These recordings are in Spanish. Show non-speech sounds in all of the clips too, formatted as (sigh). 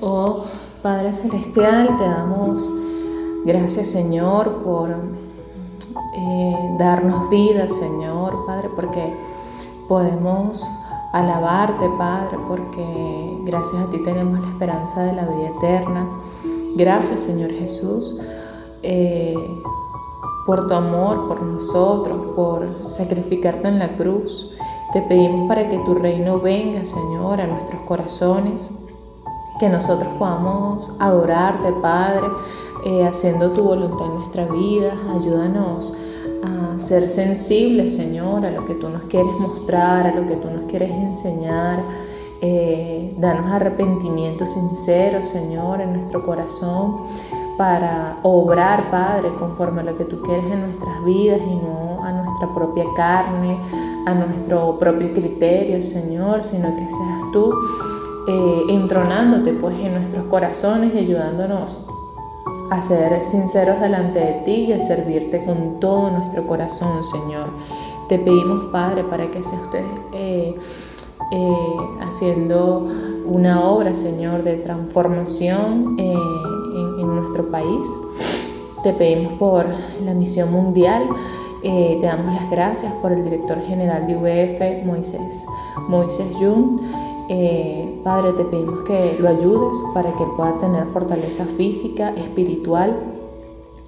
Oh Padre Celestial, te damos gracias Señor por eh, darnos vida Señor, Padre, porque podemos alabarte Padre, porque gracias a ti tenemos la esperanza de la vida eterna. Gracias Señor Jesús eh, por tu amor, por nosotros, por sacrificarte en la cruz. Te pedimos para que tu reino venga Señor a nuestros corazones que nosotros podamos adorarte, Padre, eh, haciendo tu voluntad en nuestra vida. Ayúdanos a ser sensibles, Señor, a lo que tú nos quieres mostrar, a lo que tú nos quieres enseñar. Eh, danos arrepentimiento sincero, Señor, en nuestro corazón para obrar, Padre, conforme a lo que tú quieres en nuestras vidas y no a nuestra propia carne, a nuestro propio criterio, Señor, sino que seas tú eh, entronándote pues en nuestros corazones y ayudándonos a ser sinceros delante de ti y a servirte con todo nuestro corazón, Señor. Te pedimos, Padre, para que sea usted eh, eh, haciendo una obra, Señor, de transformación en, en, nuestro país. Te pedimos por la misión mundial. te damos las gracias por el director general de UBF, Moisés, Moisés Jung. Eh, Padre, te pedimos que lo ayudes para que pueda tener fortaleza física, espiritual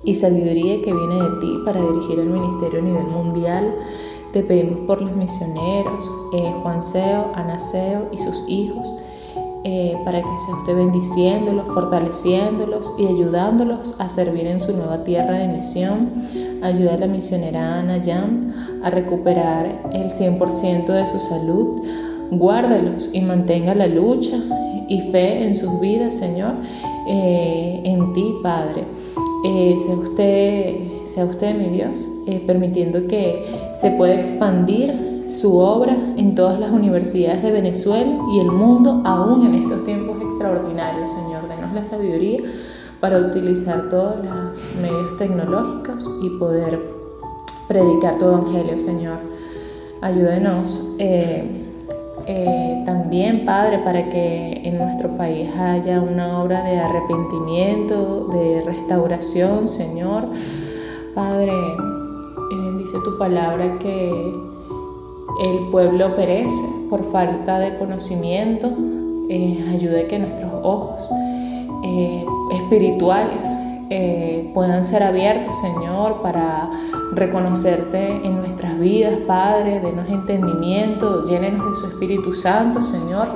y sabiduría que viene de ti para dirigir el ministerio a nivel mundial. Te pedimos por los misioneros, eh, Juan Seo, Anaseo y sus hijos, eh, para que sea usted bendiciéndolos, fortaleciéndolos y ayudándolos a servir en su nueva tierra de misión. Ayuda a la misionera Ana Yam a recuperar el 100% de su salud guárdalos y mantenga la lucha y fe en sus vidas, Señor, eh, en ti, Padre. Eh, sea, usted, sea usted, mi Dios, eh, permitiendo que se pueda expandir su obra en todas las universidades de Venezuela y el mundo, aún en estos tiempos extraordinarios, Señor. Denos la sabiduría para utilizar todos los medios tecnológicos y poder predicar tu evangelio, Señor. Ayúdenos. También, Padre, para que en nuestro país haya una obra de arrepentimiento, de restauración, Señor. Padre, eh, dice tu palabra que el pueblo perece por falta de conocimiento. Eh, ayude que nuestros ojos espirituales puedan ser abiertos, Señor, para reconocerte en nuestras vidas, Padre, denos entendimiento, llénenos de su Espíritu Santo, Señor.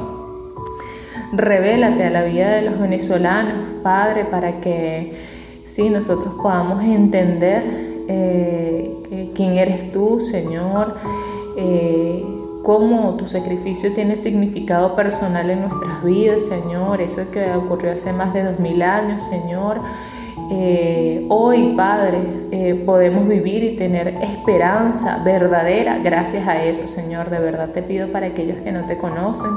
Revélate a la vida de los venezolanos, Padre, para que sí, nosotros podamos entender eh, quién eres tú, Señor, eh, cómo tu sacrificio tiene significado personal en nuestras vidas, Señor, eso que ocurrió hace más de dos mil años, Señor. Eh, hoy, Padre, eh, podemos vivir y tener esperanza verdadera gracias a eso, Señor. De verdad te pido para aquellos que no te conocen,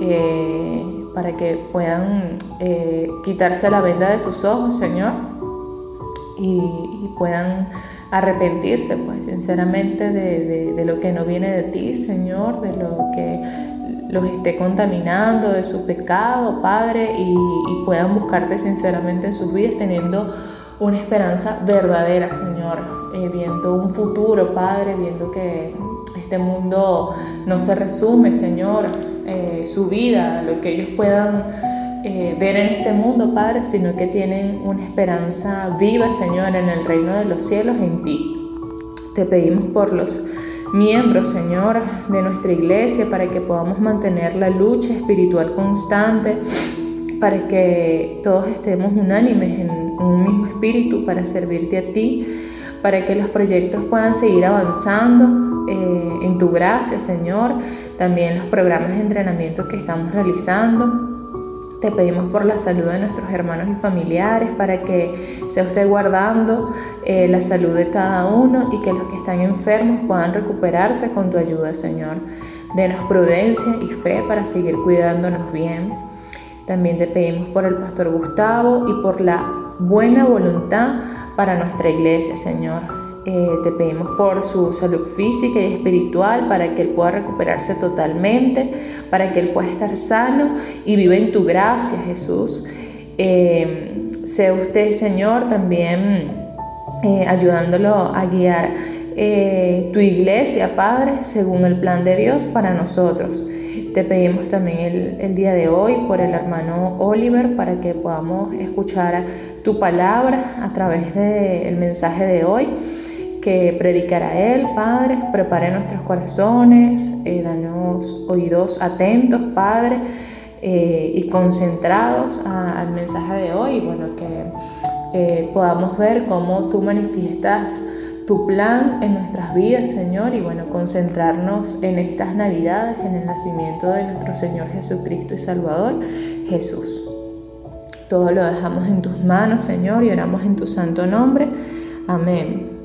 eh, para que puedan quitarse la venda de sus ojos, Señor, y, puedan arrepentirse, pues, sinceramente, de, de lo que no viene de ti, Señor, de lo que los esté contaminando de su pecado, Padre, y, puedan buscarte sinceramente en sus vidas teniendo una esperanza verdadera, Señor, eh, viendo un futuro, Padre, viendo que este mundo no se resume, Señor, eh, su vida, lo que ellos puedan eh, ver en este mundo, Padre, sino que tienen una esperanza viva, Señor, en el reino de los cielos, en ti. Te pedimos por los miembros, Señor, de nuestra iglesia, para que podamos mantener la lucha espiritual constante, para que todos estemos unánimes en un mismo espíritu para servirte a ti, para que los proyectos puedan seguir avanzando eh, en tu gracia, Señor, también los programas de entrenamiento que estamos realizando. Te pedimos por la salud de nuestros hermanos y familiares para que sea usted guardando eh, la salud de cada uno y que los que están enfermos puedan recuperarse con tu ayuda, Señor. Denos prudencia y fe para seguir cuidándonos bien. También te pedimos por el pastor Gustavo y por la buena voluntad para nuestra iglesia, Señor. Eh, te pedimos por su salud física y espiritual, para que Él pueda recuperarse totalmente, para que Él pueda estar sano y viva en tu gracia, Jesús. Eh, sea usted, Señor, también eh, ayudándolo a guiar tu iglesia, Padre, según el plan de Dios para nosotros. Te pedimos también el, el, día de hoy por el hermano Oliver para que podamos escuchar tu palabra a través del mensaje de hoy que predicará Él, Padre. Prepare nuestros corazones, eh, danos oídos atentos, Padre, eh, y concentrados al mensaje de hoy. Bueno, que eh, podamos ver cómo tú manifiestas tu plan en nuestras vidas, Señor, y bueno, concentrarnos en estas Navidades, en el nacimiento de nuestro Señor Jesucristo y Salvador, Jesús. Todo lo dejamos en tus manos, Señor, y oramos en tu santo nombre. Amén.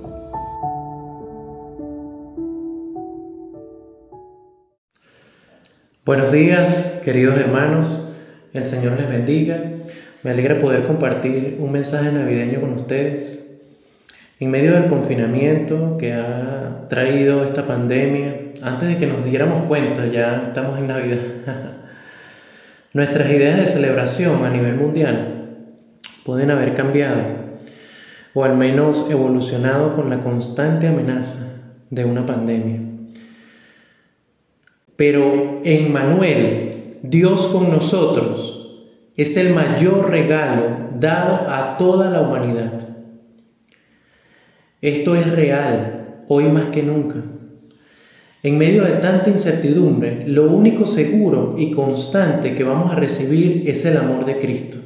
Buenos días, queridos hermanos. El Señor les bendiga. Me alegra poder compartir un mensaje navideño con ustedes. En medio del confinamiento que ha traído esta pandemia, antes de que nos diéramos cuenta, ya estamos en Navidad, (laughs) nuestras ideas de celebración a nivel mundial pueden haber cambiado o al menos evolucionado con la constante amenaza de una pandemia. Pero en Manuel, Dios con nosotros, es el mayor regalo dado a toda la humanidad. Esto es real, hoy más que nunca. En medio de tanta incertidumbre, lo único seguro y constante que vamos a recibir es el amor de Cristo,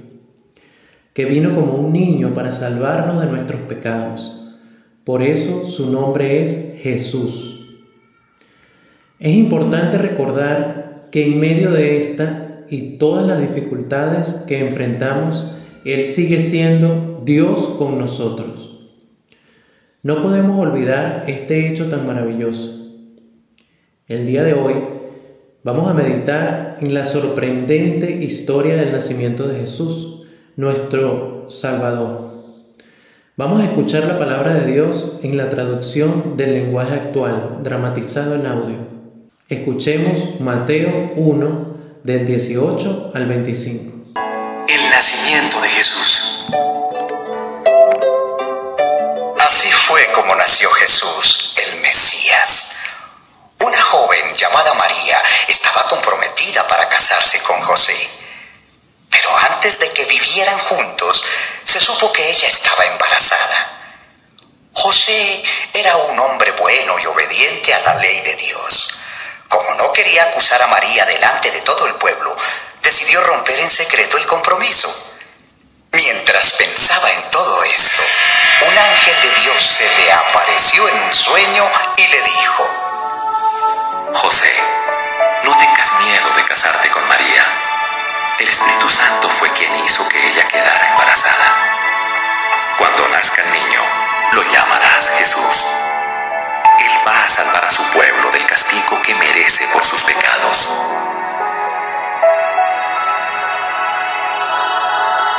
que vino como un niño para salvarnos de nuestros pecados. Por eso su nombre es Jesús. Es importante recordar que en medio de esta y todas las dificultades que enfrentamos, Él sigue siendo Dios con nosotros. No podemos olvidar este hecho tan maravilloso. El día de hoy vamos a meditar en la sorprendente historia del nacimiento de Jesús, nuestro Salvador. Vamos a escuchar la palabra de Dios en la traducción del lenguaje actual, dramatizado en audio. Escuchemos Mateo 1, del 18 al 25. El nacimiento de Jesús. nació Jesús, el Mesías. Una joven llamada María estaba comprometida para casarse con José. Pero antes de que vivieran juntos, se supo que ella estaba embarazada. José era un hombre bueno y obediente a la ley de Dios. Como no quería acusar a María delante de todo el pueblo, decidió romper en secreto el compromiso. Mientras pensaba en todo esto, un ángel de Dios se le apareció en un sueño y le dijo, José, no tengas miedo de casarte con María. El Espíritu Santo fue quien hizo que ella quedara embarazada. Cuando nazca el niño, lo llamarás Jesús. Él va a salvar a su pueblo del castigo que merece por sus pecados.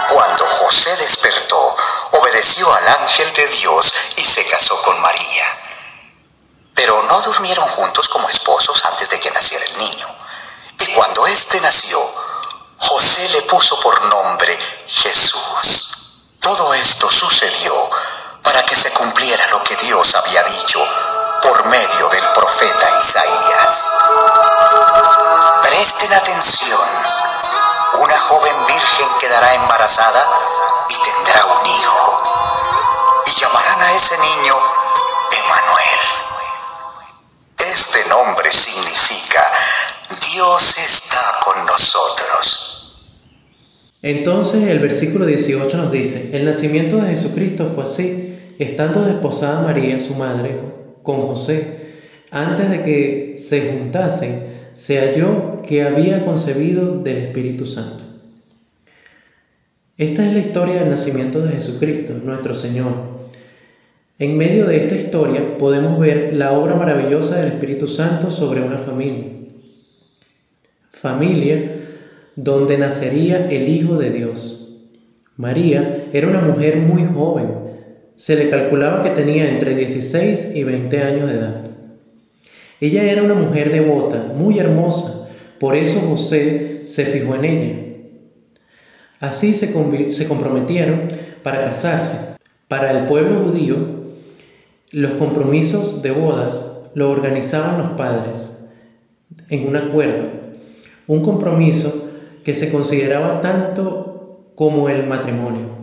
Cuando José despertó, obedeció al ángel de Dios y se casó con María. Pero no durmieron juntos como esposos antes de que naciera el niño. Y cuando éste nació, José le puso por nombre Jesús. Todo esto sucedió para que se cumpliera lo que Dios había dicho por medio del profeta Isaías. Presten atención una joven virgen quedará embarazada y tendrá un hijo. Y llamarán a ese niño Emanuel. Este nombre significa Dios está con nosotros. Entonces el versículo 18 nos dice, el nacimiento de Jesucristo fue así, estando desposada María, su madre, con José, antes de que se juntasen se halló que había concebido del Espíritu Santo. Esta es la historia del nacimiento de Jesucristo, nuestro Señor. En medio de esta historia podemos ver la obra maravillosa del Espíritu Santo sobre una familia. Familia donde nacería el Hijo de Dios. María era una mujer muy joven, Se le calculaba que tenía entre 16 y 20 años de edad. Ella era una mujer devota, muy hermosa, por eso José se fijó en ella. Así se, se comprometieron para casarse. Para el pueblo judío, los compromisos de bodas lo organizaban los padres en un acuerdo, un compromiso que se consideraba tanto como el matrimonio.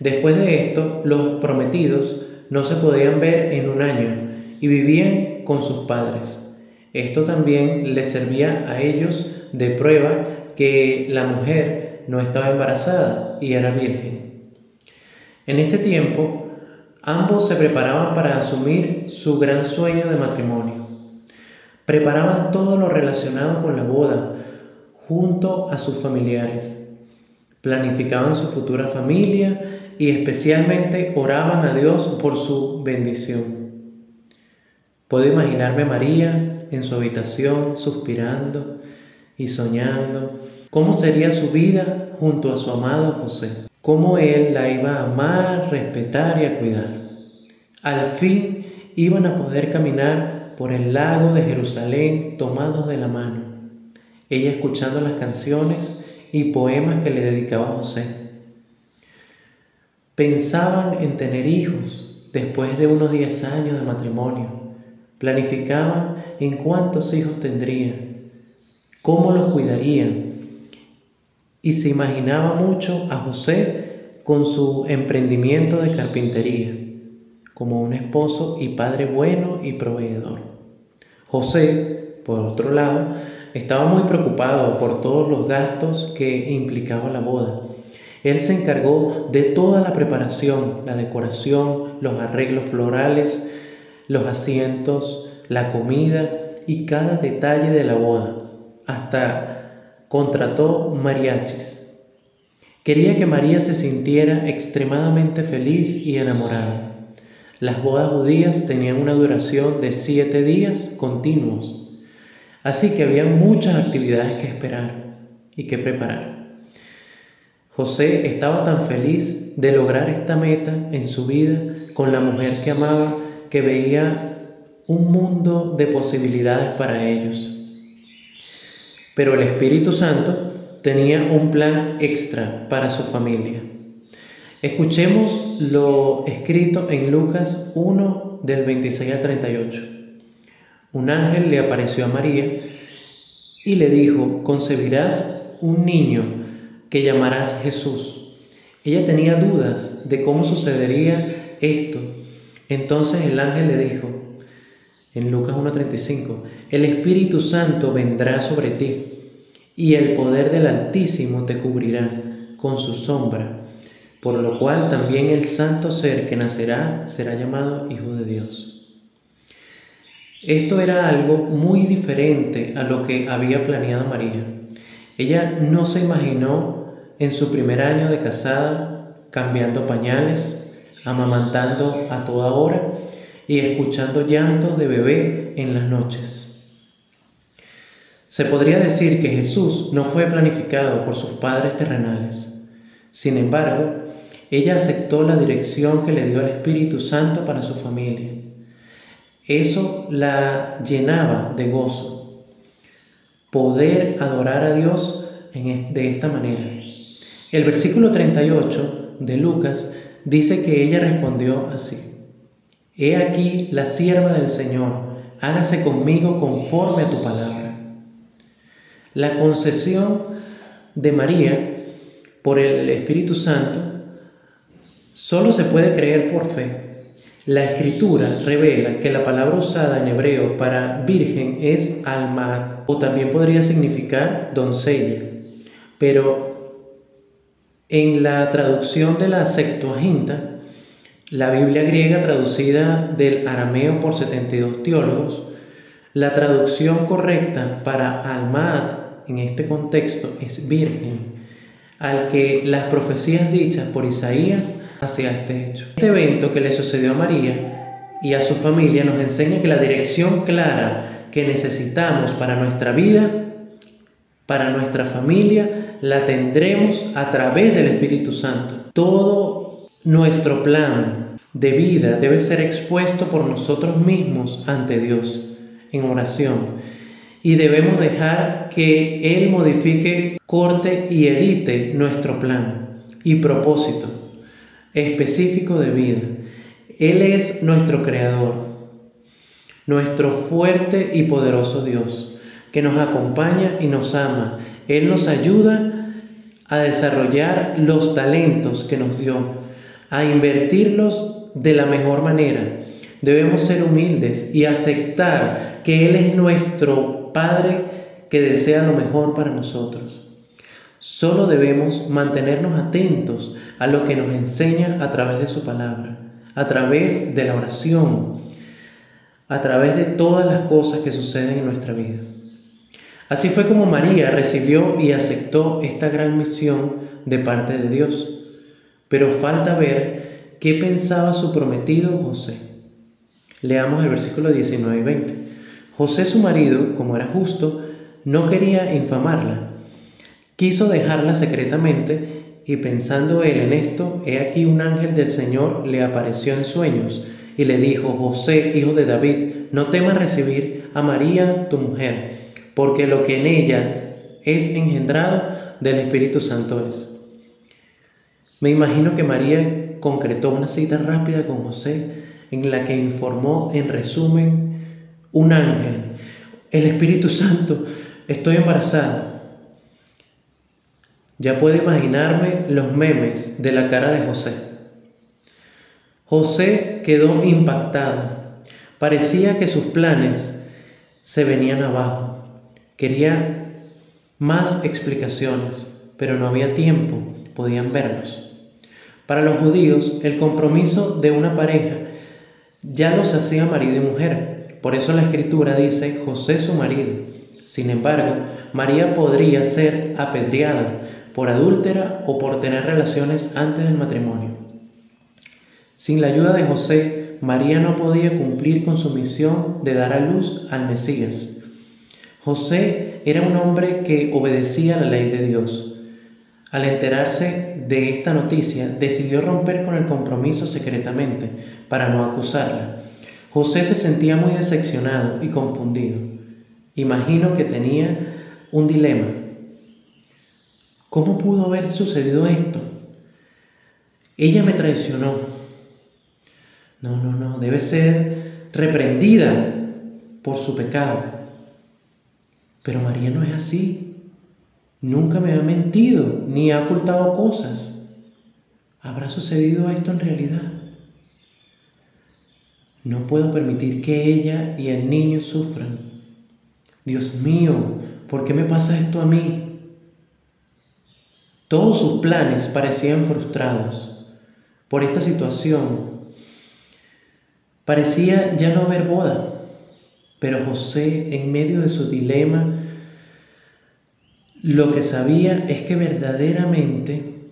Después de esto, los prometidos no se podían ver en un año y vivían con sus padres. Esto también les servía a ellos de prueba que la mujer no estaba embarazada y era virgen. En este tiempo, ambos se preparaban para asumir su gran sueño de matrimonio. Preparaban todo lo relacionado con la boda junto a sus familiares. Planificaban su futura familia y especialmente oraban a Dios por su bendición. Puedo imaginarme a María en su habitación suspirando y soñando cómo sería su vida junto a su amado José, cómo él la iba a amar, respetar y a cuidar. Al fin iban a poder caminar por el lago de Jerusalén tomados de la mano, ella escuchando las canciones y poemas que le dedicaba José. Pensaban en tener hijos después de unos 10 años de matrimonio Planificaba en cuántos hijos tendrían, cómo los cuidarían. Y se imaginaba mucho a José con su emprendimiento de carpintería, como un esposo y padre bueno y proveedor. José, por otro lado, estaba muy preocupado por todos los gastos que implicaba la boda. Él se encargó de toda la preparación, la decoración, los arreglos florales, los asientos, la comida y cada detalle de la boda. Hasta contrató mariachis. Quería que María se sintiera extremadamente feliz y enamorada. Las bodas judías tenían una duración de siete días continuos, así que había muchas actividades que esperar y que preparar. José estaba tan feliz de lograr esta meta en su vida con la mujer que amaba que veía un mundo de posibilidades para ellos. Pero el Espíritu Santo tenía un plan extra para su familia. Escuchemos lo escrito en Lucas 1 del 26 al 38. Un ángel le apareció a María y le dijo, concebirás un niño que llamarás Jesús. Ella tenía dudas de cómo sucedería esto entonces el ángel le dijo, en Lucas 1.35, el Espíritu Santo vendrá sobre ti y el poder del Altísimo te cubrirá con su sombra, por lo cual también el santo ser que nacerá será llamado Hijo de Dios. Esto era algo muy diferente a lo que había planeado María. Ella no se imaginó en su primer año de casada cambiando pañales, amamantando a toda hora y escuchando llantos de bebé en las noches. Se podría decir que Jesús no fue planificado por sus padres terrenales. Sin embargo, ella aceptó la dirección que le dio el Espíritu Santo para su familia. Eso la llenaba de gozo. Poder adorar a Dios de esta manera. El versículo 38 de Lucas dice que ella respondió así, He aquí la sierva del Señor, hágase conmigo conforme a tu palabra. La concesión de María por el Espíritu Santo solo se puede creer por fe. La escritura revela que la palabra usada en hebreo para virgen es alma o también podría significar doncella, pero en la traducción de la Septuaginta, la Biblia griega traducida del arameo por 72 teólogos, la traducción correcta para Almad en este contexto es virgen, al que las profecías dichas por Isaías hacia este hecho. Este evento que le sucedió a María y a su familia nos enseña que la dirección clara que necesitamos para nuestra vida, para nuestra familia, la tendremos a través del Espíritu Santo. Todo nuestro plan de vida debe ser expuesto por nosotros mismos ante Dios en oración y debemos dejar que Él modifique, corte y edite nuestro plan y propósito específico de vida. Él es nuestro creador, nuestro fuerte y poderoso Dios, que nos acompaña y nos ama. Él nos ayuda a desarrollar los talentos que nos dio, a invertirlos de la mejor manera. Debemos ser humildes y aceptar que Él es nuestro Padre que desea lo mejor para nosotros. Solo debemos mantenernos atentos a lo que nos enseña a través de su palabra, a través de la oración, a través de todas las cosas que suceden en nuestra vida. Así fue como María recibió y aceptó esta gran misión de parte de Dios. Pero falta ver qué pensaba su prometido José. Leamos el versículo 19 y 20. José su marido, como era justo, no quería infamarla. Quiso dejarla secretamente y pensando él en esto, he aquí un ángel del Señor le apareció en sueños y le dijo, José, hijo de David, no temas recibir a María, tu mujer, porque lo que en ella es engendrado del Espíritu Santo es. Me imagino que María concretó una cita rápida con José en la que informó en resumen un ángel, el Espíritu Santo, estoy embarazada. Ya puedo imaginarme los memes de la cara de José. José quedó impactado. Parecía que sus planes se venían abajo. Quería más explicaciones, pero no había tiempo, podían verlos. Para los judíos, el compromiso de una pareja ya los hacía marido y mujer. Por eso la escritura dice José su marido. Sin embargo, María podría ser apedreada por adúltera o por tener relaciones antes del matrimonio. Sin la ayuda de José, María no podía cumplir con su misión de dar a luz al Mesías. José era un hombre que obedecía la ley de Dios. Al enterarse de esta noticia, decidió romper con el compromiso secretamente para no acusarla José se sentía muy decepcionado y confundido. Imagino que tenía un dilema. ¿Cómo pudo haber sucedido esto? Ella me traicionó. No, no, no, debe ser reprendida por su pecado. Pero María no es así. Nunca me ha mentido ni ha ocultado cosas. ¿Habrá sucedido esto en realidad? No puedo permitir que ella y el niño sufran. Dios mío, ¿por qué me pasa esto a mí? Todos sus planes parecían frustrados por esta situación. Parecía ya no haber boda, pero José, en medio de su dilema, lo que sabía es que verdaderamente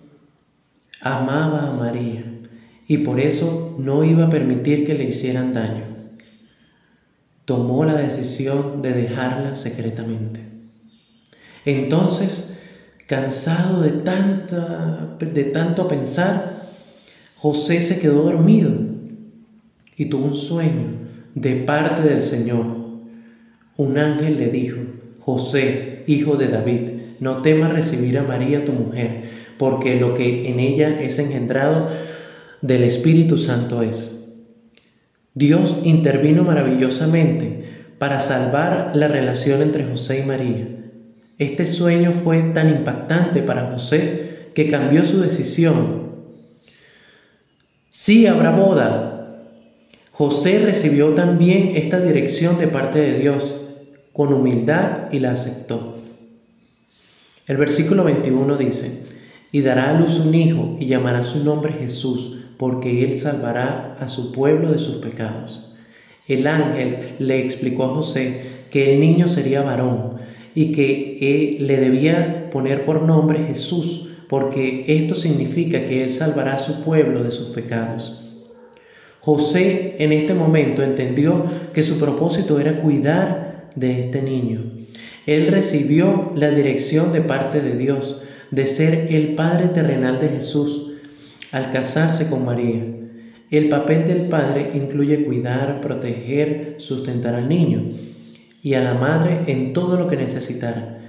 amaba a María y por eso no iba a permitir que le hicieran daño. Tomó la decisión de dejarla secretamente. Entonces, cansado de, tanta, de tanto pensar, José se quedó dormido y tuvo un sueño de parte del Señor. Un ángel le dijo, José, hijo de David, no temas recibir a María tu mujer, porque lo que en ella es engendrado del Espíritu Santo es. Dios intervino maravillosamente para salvar la relación entre José y María. Este sueño fue tan impactante para José que cambió su decisión. Sí habrá boda. José recibió también esta dirección de parte de Dios con humildad y la aceptó. El versículo 21 dice, y dará a luz un hijo y llamará su nombre Jesús porque Él salvará a su pueblo de sus pecados. El ángel le explicó a José que el niño sería varón y que le debía poner por nombre Jesús, porque esto significa que Él salvará a su pueblo de sus pecados. José en este momento entendió que su propósito era cuidar de este niño. Él recibió la dirección de parte de Dios de ser el Padre terrenal de Jesús al casarse con María. El papel del padre incluye cuidar, proteger, sustentar al niño y a la madre en todo lo que necesitara.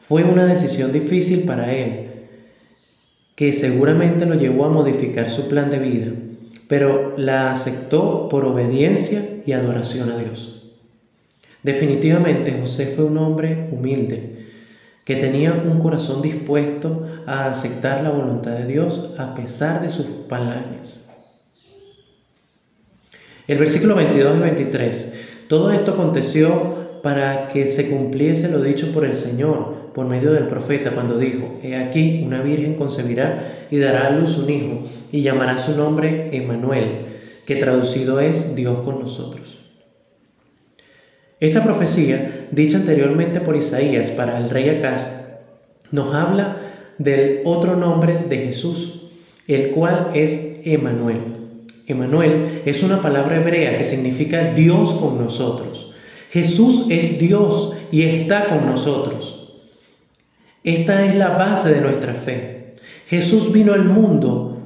Fue una decisión difícil para él, que seguramente lo llevó a modificar su plan de vida, pero la aceptó por obediencia y adoración a Dios. Definitivamente José fue un hombre humilde, que tenía un corazón dispuesto a aceptar la voluntad de Dios a pesar de sus palabras. El versículo 22 y 23. Todo esto aconteció para que se cumpliese lo dicho por el Señor por medio del profeta cuando dijo, He aquí una virgen concebirá y dará a luz un hijo y llamará su nombre Emmanuel, que traducido es Dios con nosotros. Esta profecía, dicha anteriormente por Isaías para el rey Acaz, nos habla del otro nombre de Jesús, el cual es Emmanuel. Emmanuel es una palabra hebrea que significa Dios con nosotros. Jesús es Dios y está con nosotros. Esta es la base de nuestra fe. Jesús vino al mundo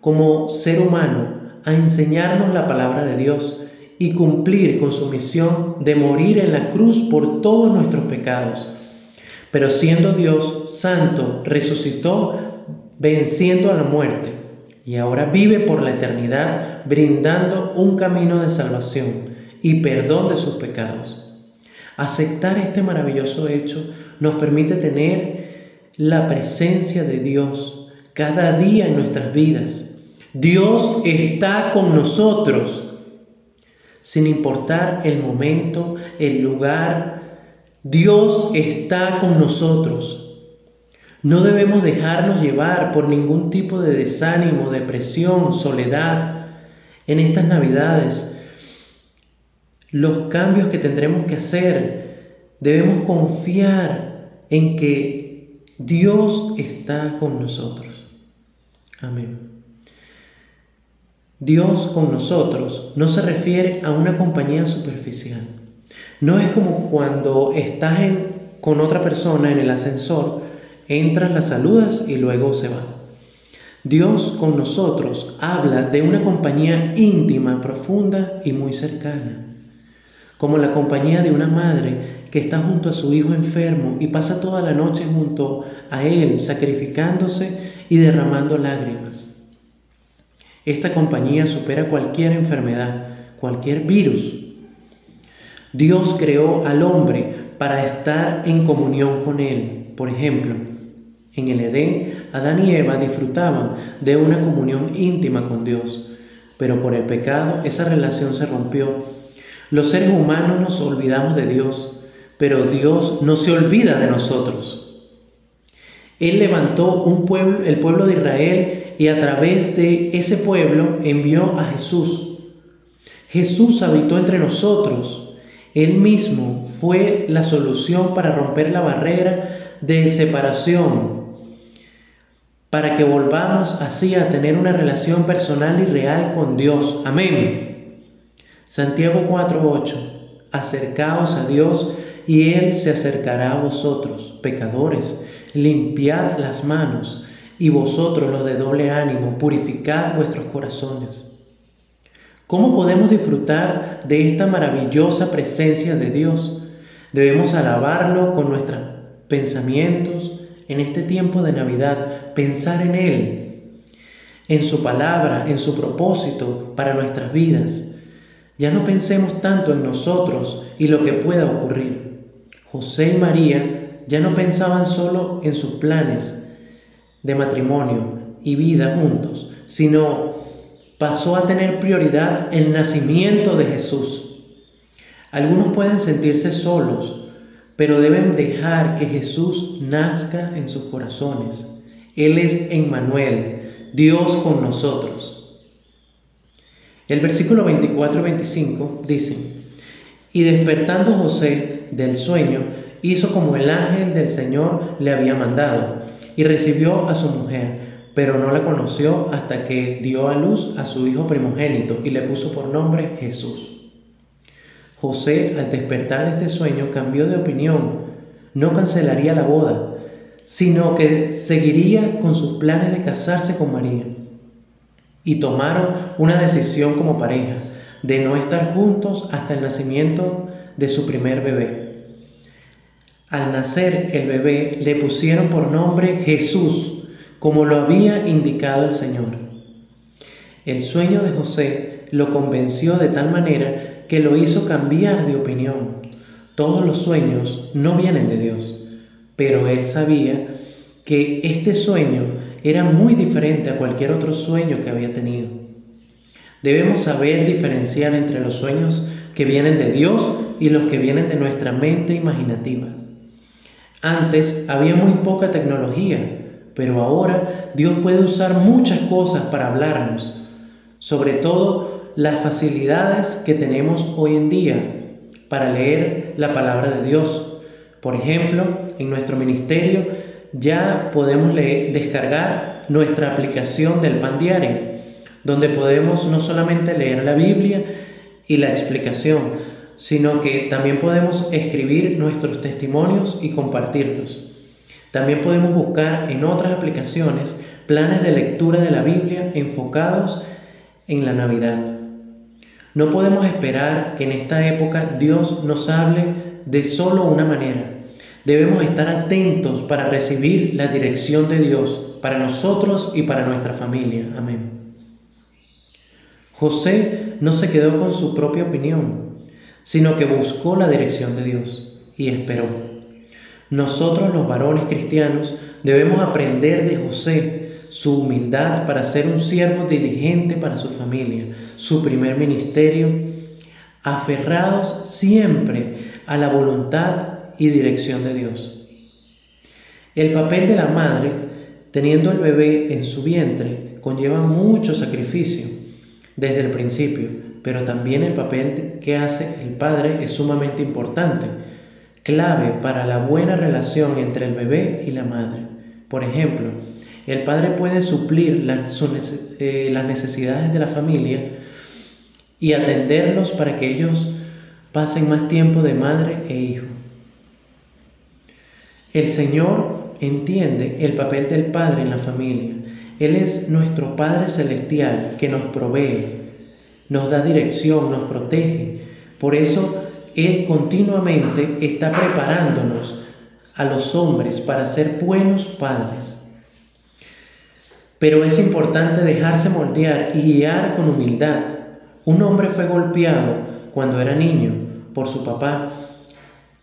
como ser humano a enseñarnos la palabra de Dios y cumplir con su misión de morir en la cruz por todos nuestros pecados. Pero siendo Dios santo, resucitó venciendo a la muerte y ahora vive por la eternidad brindando un camino de salvación y perdón de sus pecados. Aceptar este maravilloso hecho nos permite tener la presencia de Dios cada día en nuestras vidas. Dios está con nosotros, sin importar el momento, el lugar. Dios está con nosotros. No debemos dejarnos llevar por ningún tipo de desánimo, depresión, soledad en estas navidades los cambios que tendremos que hacer. Debemos confiar en que Dios está con nosotros. Amén. Dios con nosotros no se refiere a una compañía superficial. No es como cuando estás con otra persona en el ascensor, entras, la saludas y luego se va. Dios con nosotros habla de una compañía íntima, profunda y muy cercana como la compañía de una madre que está junto a su hijo enfermo y pasa toda la noche junto a él, sacrificándose y derramando lágrimas. Esta compañía supera cualquier enfermedad, cualquier virus. Dios creó al hombre para estar en comunión con él. Por ejemplo, en el Edén, Adán y Eva disfrutaban de una comunión íntima con Dios, pero por el pecado esa relación se rompió los seres humanos nos olvidamos de Dios, pero Dios no se olvida de nosotros. Él levantó un pueblo, el pueblo de Israel, y a través de ese pueblo envió a Jesús. Jesús habitó entre nosotros. Él mismo fue la solución para romper la barrera de separación, para que volvamos así a tener una relación personal y real con Dios. Amén. Santiago 4:8, acercaos a Dios y Él se acercará a vosotros, pecadores, limpiad las manos y vosotros los de doble ánimo, purificad vuestros corazones. ¿Cómo podemos disfrutar de esta maravillosa presencia de Dios? Debemos alabarlo con nuestros pensamientos en este tiempo de Navidad, pensar en Él, en su palabra, en su propósito para nuestras vidas. Ya no pensemos tanto en nosotros y lo que pueda ocurrir. José y María ya no pensaban solo en sus planes de matrimonio y vida juntos, sino pasó a tener prioridad el nacimiento de Jesús. Algunos pueden sentirse solos, pero deben dejar que Jesús nazca en sus corazones. Él es Emmanuel, Dios con nosotros. El versículo 24 y 25 dice, y despertando José del sueño, hizo como el ángel del Señor le había mandado, y recibió a su mujer, pero no la conoció hasta que dio a luz a su hijo primogénito y le puso por nombre Jesús. José, al despertar de este sueño, cambió de opinión, no cancelaría la boda, sino que seguiría con sus planes de casarse con María y tomaron una decisión como pareja de no estar juntos hasta el nacimiento de su primer bebé. Al nacer el bebé le pusieron por nombre Jesús, como lo había indicado el Señor. El sueño de José lo convenció de tal manera que lo hizo cambiar de opinión. Todos los sueños no vienen de Dios, pero él sabía que este sueño era muy diferente a cualquier otro sueño que había tenido. Debemos saber diferenciar entre los sueños que vienen de Dios y los que vienen de nuestra mente imaginativa. Antes había muy poca tecnología, pero ahora Dios puede usar muchas cosas para hablarnos, sobre todo las facilidades que tenemos hoy en día para leer la palabra de Dios. Por ejemplo, en nuestro ministerio ya podemos descargar nuestra aplicación del pan diario, donde podemos no solamente leer la Biblia y la explicación, sino que también podemos escribir nuestros testimonios y compartirlos. También podemos buscar en otras aplicaciones planes de lectura de la Biblia enfocados en la Navidad. No podemos esperar que en esta época Dios nos hable de solo una manera. Debemos estar atentos para recibir la dirección de Dios para nosotros y para nuestra familia. Amén. José no se quedó con su propia opinión, sino que buscó la dirección de Dios y esperó. Nosotros los varones cristianos debemos aprender de José su humildad para ser un siervo diligente para su familia, su primer ministerio, aferrados siempre a la voluntad y dirección de Dios. El papel de la madre, teniendo el bebé en su vientre, conlleva mucho sacrificio desde el principio, pero también el papel que hace el padre es sumamente importante, clave para la buena relación entre el bebé y la madre. Por ejemplo, el padre puede suplir eh, las necesidades de la familia y atenderlos para que ellos pasen más tiempo de madre e hijo. El Señor entiende el papel del Padre en la familia. Él es nuestro Padre Celestial que nos provee, nos da dirección, nos protege. Por eso Él continuamente está preparándonos a los hombres para ser buenos padres. Pero es importante dejarse moldear y guiar con humildad. Un hombre fue golpeado cuando era niño por su papá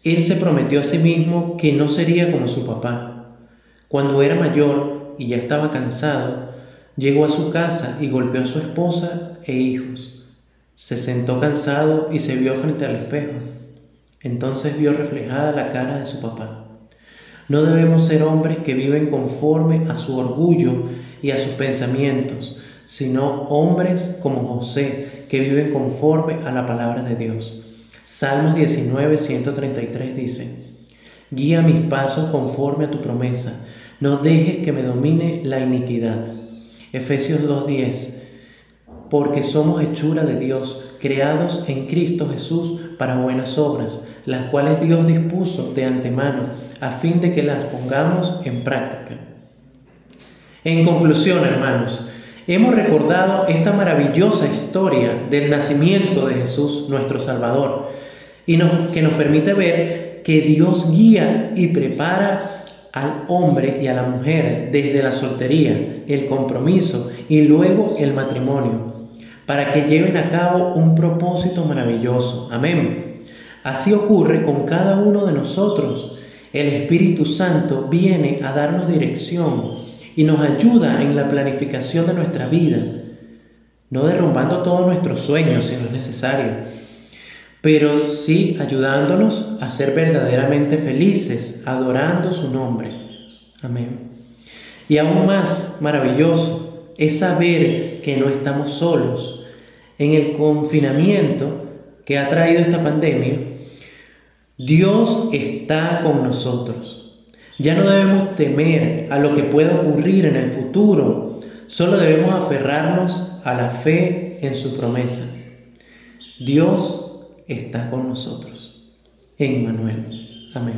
él se prometió a sí mismo que no sería como su papá. Cuando era mayor y ya estaba cansado, llegó a su casa y golpeó a su esposa e hijos. Se sentó cansado y se vio frente al espejo. Entonces vio reflejada la cara de su papá. No debemos ser hombres que viven conforme a su orgullo y a sus pensamientos, sino hombres como José, que viven conforme a la palabra de Dios. Salmos 19, 133 dice, Guía mis pasos conforme a tu promesa, no dejes que me domine la iniquidad. Efesios 2.10, porque somos hechura de Dios, creados en Cristo Jesús para buenas obras, las cuales Dios dispuso de antemano, a fin de que las pongamos en práctica. En conclusión, hermanos, hemos recordado esta maravillosa historia del nacimiento de Jesús, nuestro Salvador, y que nos permite ver que Dios guía y prepara al hombre y a la mujer desde la soltería, el compromiso y luego el matrimonio, para que lleven a cabo un propósito maravilloso. Amén. Así ocurre con cada uno de nosotros. El Espíritu Santo viene a darnos dirección y nos ayuda en la planificación de nuestra vida, no derrumbando todos nuestros sueños si no es necesario, pero sí ayudándonos a ser verdaderamente felices, adorando su nombre. Amén. Y aún más maravilloso es saber que no estamos solos. En el confinamiento que ha traído esta pandemia, Dios está con nosotros. Ya no debemos temer a lo que pueda ocurrir en el futuro, solo debemos aferrarnos a la fe en su promesa. Dios está con nosotros. En Manuel. Amén.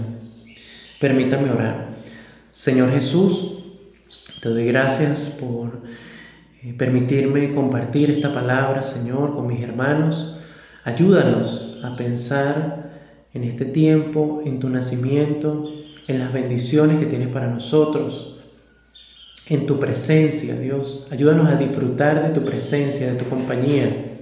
Permítame orar. Señor Jesús, te doy gracias por permitirme compartir esta palabra, Señor, con mis hermanos. Ayúdanos a pensar en este tiempo, en tu nacimiento, en las bendiciones que tienes para nosotros, en tu presencia, Dios. Ayúdanos a disfrutar de tu presencia, de tu compañía.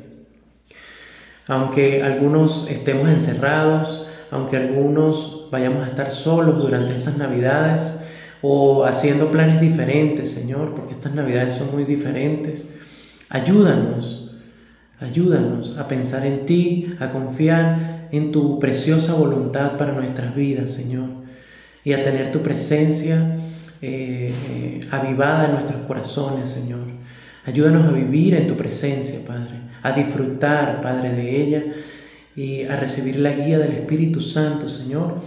Aunque algunos estemos encerrados, aunque algunos vayamos a estar solos durante estas navidades o haciendo planes diferentes, Señor, porque estas navidades son muy diferentes, ayúdanos, ayúdanos a pensar en ti, a confiar en tu preciosa voluntad para nuestras vidas, Señor, y a tener tu presencia eh, eh, avivada en nuestros corazones, Señor. Ayúdanos a vivir en tu presencia, Padre, a disfrutar, Padre, de ella y a recibir la guía del Espíritu Santo, Señor,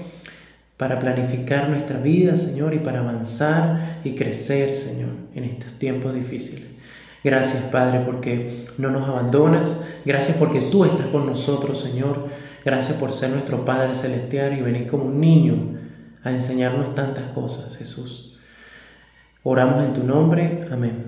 para planificar nuestra vida, Señor, y para avanzar y crecer, Señor, en estos tiempos difíciles. Gracias, Padre, porque no nos abandonas. Gracias porque tú estás con nosotros, Señor. Gracias por ser nuestro Padre Celestial y venir como un niño a enseñarnos tantas cosas, Jesús. Oramos en tu nombre. Amén.